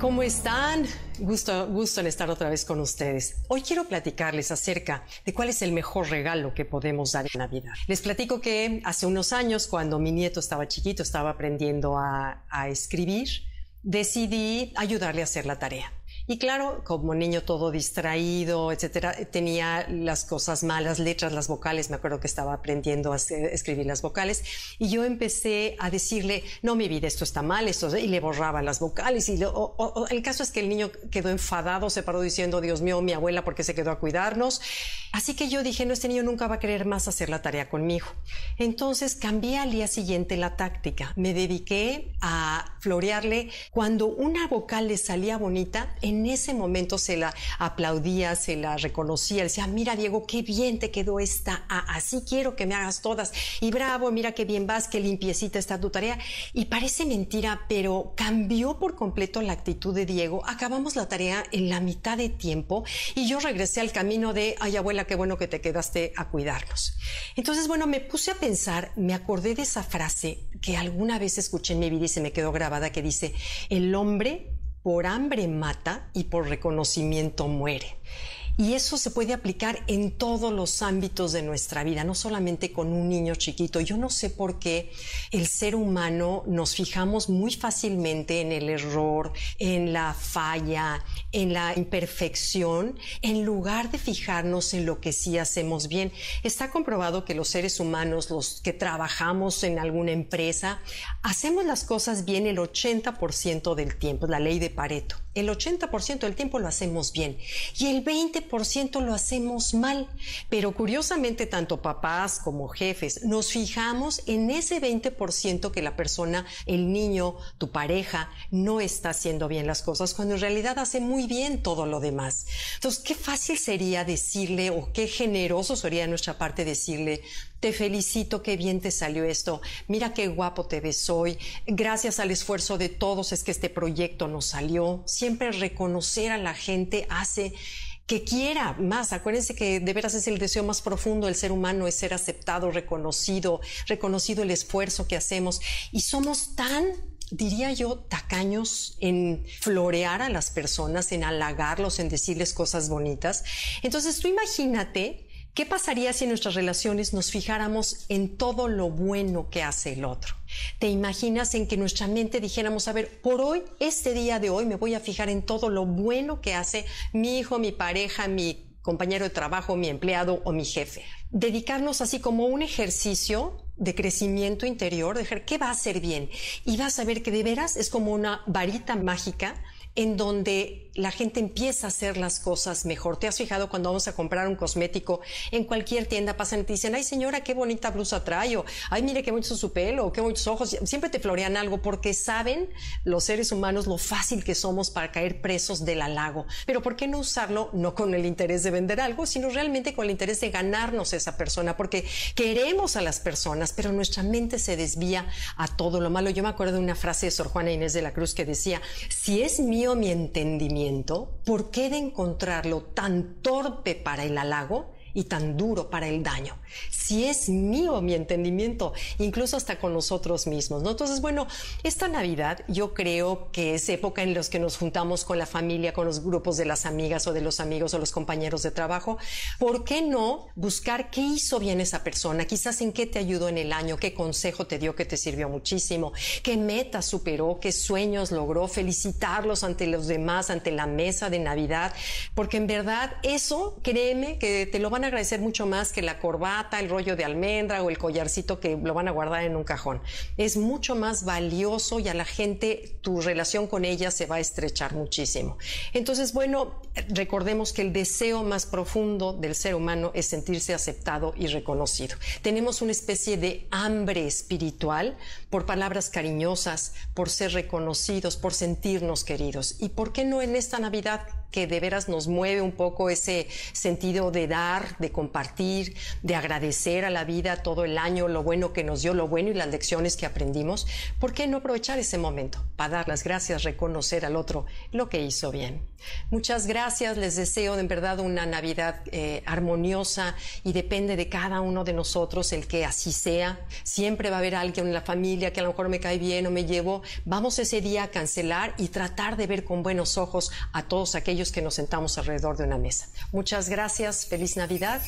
¿Cómo están? Gusto, gusto en estar otra vez con ustedes. Hoy quiero platicarles acerca de cuál es el mejor regalo que podemos dar en Navidad. Les platico que hace unos años, cuando mi nieto estaba chiquito, estaba aprendiendo a, a escribir, decidí ayudarle a hacer la tarea. Y claro, como niño todo distraído, etcétera, tenía las cosas malas, letras, las vocales. Me acuerdo que estaba aprendiendo a escribir las vocales. Y yo empecé a decirle, no, mi vida, esto está mal, esto, y le borraba las vocales. Y el caso es que el niño quedó enfadado, se paró diciendo, Dios mío, mi abuela, ¿por qué se quedó a cuidarnos? Así que yo dije, no, este niño nunca va a querer más hacer la tarea conmigo. Entonces cambié al día siguiente la táctica. Me dediqué a florearle cuando una vocal le salía bonita, ese momento se la aplaudía, se la reconocía, decía, mira Diego, qué bien te quedó esta así quiero que me hagas todas, y bravo, mira qué bien vas, qué limpiecita está tu tarea. Y parece mentira, pero cambió por completo la actitud de Diego. Acabamos la tarea en la mitad de tiempo y yo regresé al camino de, ay abuela, qué bueno que te quedaste a cuidarnos. Entonces, bueno, me puse a pensar, me acordé de esa frase que alguna vez escuché en mi vida y se me quedó grabada que dice, el hombre por hambre mata y por reconocimiento muere. Y eso se puede aplicar en todos los ámbitos de nuestra vida, no solamente con un niño chiquito. Yo no sé por qué el ser humano nos fijamos muy fácilmente en el error, en la falla, en la imperfección, en lugar de fijarnos en lo que sí hacemos bien. Está comprobado que los seres humanos, los que trabajamos en alguna empresa, hacemos las cosas bien el 80% del tiempo, la ley de Pareto. El 80% del tiempo lo hacemos bien y el 20% lo hacemos mal. Pero curiosamente, tanto papás como jefes nos fijamos en ese 20% que la persona, el niño, tu pareja, no está haciendo bien las cosas, cuando en realidad hace muy bien todo lo demás. Entonces, qué fácil sería decirle o qué generoso sería de nuestra parte decirle, te felicito, qué bien te salió esto, mira qué guapo te ves hoy, gracias al esfuerzo de todos es que este proyecto nos salió. Siempre reconocer a la gente hace que quiera más. Acuérdense que de veras es el deseo más profundo del ser humano, es ser aceptado, reconocido, reconocido el esfuerzo que hacemos. Y somos tan diría yo, tacaños en florear a las personas, en halagarlos, en decirles cosas bonitas. Entonces tú imagínate ¿Qué pasaría si en nuestras relaciones nos fijáramos en todo lo bueno que hace el otro? ¿Te imaginas en que nuestra mente dijéramos, a ver, por hoy, este día de hoy, me voy a fijar en todo lo bueno que hace mi hijo, mi pareja, mi compañero de trabajo, mi empleado o mi jefe? Dedicarnos así como un ejercicio de crecimiento interior, de qué va a hacer bien. Y vas a ver que de veras es como una varita mágica en donde la gente empieza a hacer las cosas mejor. ¿Te has fijado cuando vamos a comprar un cosmético en cualquier tienda pasan y te dicen, ay señora, qué bonita blusa trae, o ay mire qué bonito su pelo, o qué bonitos ojos. Siempre te florean algo porque saben los seres humanos lo fácil que somos para caer presos del halago. Pero ¿por qué no usarlo no con el interés de vender algo, sino realmente con el interés de ganarnos esa persona? Porque queremos a las personas, pero nuestra mente se desvía a todo lo malo. Yo me acuerdo de una frase de Sor Juana Inés de la Cruz que decía, si es mío mi entendimiento, ¿por qué de encontrarlo tan torpe para el halago y tan duro para el daño. Si es mío mi entendimiento, incluso hasta con nosotros mismos, ¿no? Entonces, bueno, esta Navidad yo creo que es época en la que nos juntamos con la familia, con los grupos de las amigas o de los amigos o los compañeros de trabajo. ¿Por qué no buscar qué hizo bien esa persona? Quizás en qué te ayudó en el año, qué consejo te dio que te sirvió muchísimo, qué meta superó, qué sueños logró, felicitarlos ante los demás, ante la mesa de Navidad, porque en verdad eso, créeme que te lo van a agradecer mucho más que la corbata, el rollo de almendra o el collarcito que lo van a guardar en un cajón. Es mucho más valioso y a la gente tu relación con ella se va a estrechar muchísimo. Entonces, bueno, recordemos que el deseo más profundo del ser humano es sentirse aceptado y reconocido. Tenemos una especie de hambre espiritual por palabras cariñosas, por ser reconocidos, por sentirnos queridos. ¿Y por qué no en esta Navidad de veras nos mueve un poco ese sentido de dar, de compartir, de agradecer a la vida todo el año, lo bueno que nos dio, lo bueno y las lecciones que aprendimos, ¿por qué no aprovechar ese momento para dar las gracias, reconocer al otro lo que hizo bien? Muchas gracias, les deseo en verdad una Navidad eh, armoniosa y depende de cada uno de nosotros el que así sea. Siempre va a haber alguien en la familia que a lo mejor me cae bien o me llevo. Vamos ese día a cancelar y tratar de ver con buenos ojos a todos que nos sentamos alrededor de una mesa. Muchas gracias, feliz Navidad.